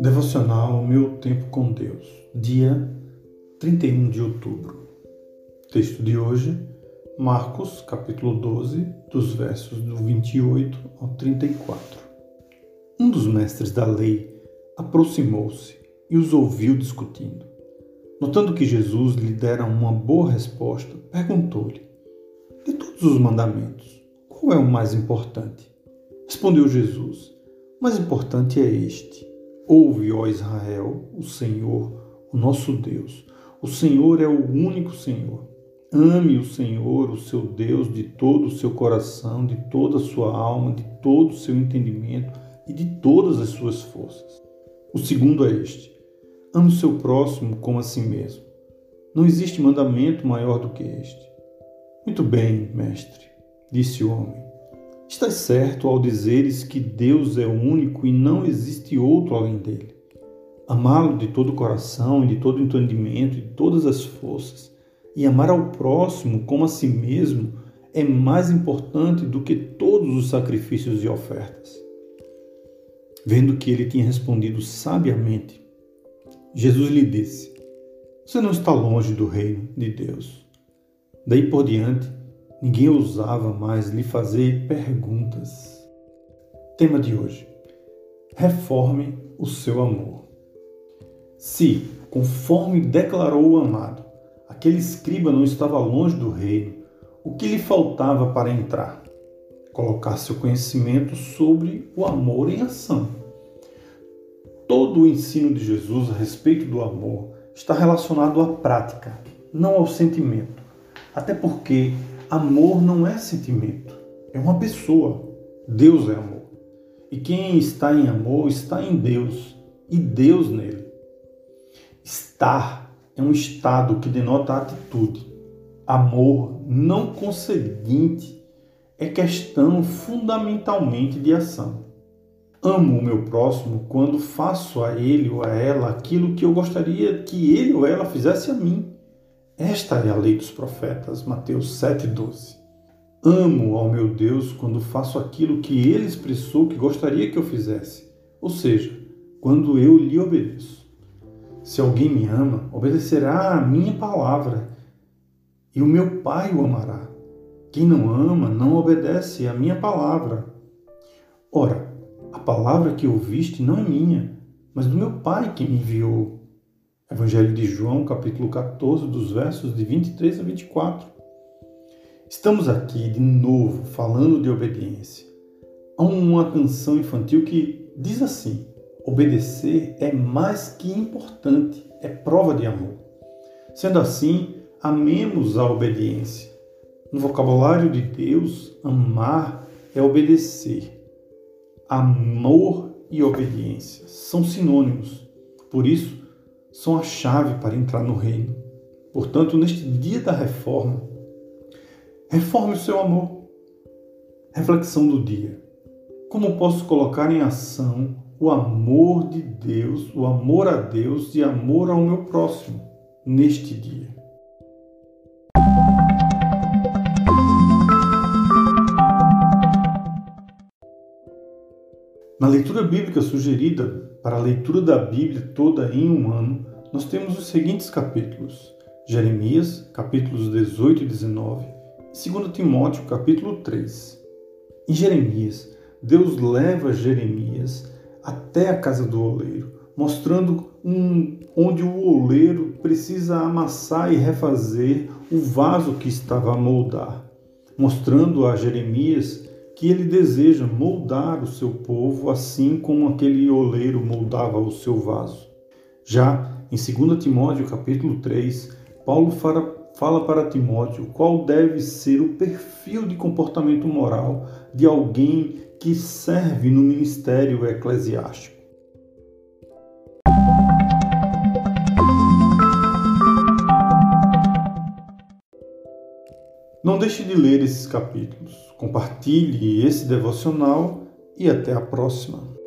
Devocional Meu Tempo com Deus, dia 31 de outubro. Texto de hoje, Marcos, capítulo 12, dos versos do 28 ao 34. Um dos mestres da lei aproximou-se e os ouviu discutindo. Notando que Jesus lhe dera uma boa resposta, perguntou-lhe: De todos os mandamentos, qual é o mais importante? Respondeu Jesus: O mais importante é este Ouve, ó Israel, o Senhor, o nosso Deus. O Senhor é o único Senhor. Ame o Senhor, o seu Deus, de todo o seu coração, de toda a sua alma, de todo o seu entendimento e de todas as suas forças. O segundo é este: ame o seu próximo como a si mesmo. Não existe mandamento maior do que este. Muito bem, mestre, disse o homem. Estás certo ao dizeres que Deus é único e não existe outro além dele. Amá-lo de todo o coração e de todo o entendimento e de todas as forças, e amar ao próximo como a si mesmo, é mais importante do que todos os sacrifícios e ofertas. Vendo que ele tinha respondido sabiamente, Jesus lhe disse: Você não está longe do reino de Deus. Daí por diante, Ninguém ousava mais lhe fazer perguntas. Tema de hoje: Reforme o seu amor. Se, conforme declarou o amado, aquele escriba não estava longe do reino, o que lhe faltava para entrar? Colocar seu conhecimento sobre o amor em ação. Todo o ensino de Jesus a respeito do amor está relacionado à prática, não ao sentimento. Até porque Amor não é sentimento, é uma pessoa. Deus é amor. E quem está em amor está em Deus e Deus nele. Estar é um estado que denota atitude. Amor não conseguinte é questão fundamentalmente de ação. Amo o meu próximo quando faço a ele ou a ela aquilo que eu gostaria que ele ou ela fizesse a mim. Esta é a lei dos profetas, Mateus 7,12. Amo ao meu Deus quando faço aquilo que ele expressou que gostaria que eu fizesse, ou seja, quando eu lhe obedeço. Se alguém me ama, obedecerá à minha palavra, e o meu Pai o amará. Quem não ama, não obedece à minha palavra. Ora, a palavra que ouviste não é minha, mas do meu Pai que me enviou. Evangelho de João, capítulo 14, dos versos de 23 a 24. Estamos aqui de novo falando de obediência. Há uma canção infantil que diz assim: obedecer é mais que importante, é prova de amor. Sendo assim, amemos a obediência. No vocabulário de Deus, amar é obedecer. Amor e obediência são sinônimos. Por isso, são a chave para entrar no reino. Portanto, neste dia da reforma, reforme o seu amor. Reflexão do dia. Como posso colocar em ação o amor de Deus, o amor a Deus e amor ao meu próximo neste dia? Na leitura bíblica sugerida para a leitura da Bíblia toda em um ano, nós temos os seguintes capítulos: Jeremias, capítulos 18 e 19, e 2 Timóteo, capítulo 3. Em Jeremias, Deus leva Jeremias até a casa do oleiro, mostrando um, onde o oleiro precisa amassar e refazer o vaso que estava a moldar, mostrando a Jeremias que ele deseja moldar o seu povo assim como aquele oleiro moldava o seu vaso. Já em 2 Timóteo capítulo 3, Paulo fala, fala para Timóteo qual deve ser o perfil de comportamento moral de alguém que serve no ministério eclesiástico. Não deixe de ler esses capítulos, compartilhe esse devocional e até a próxima.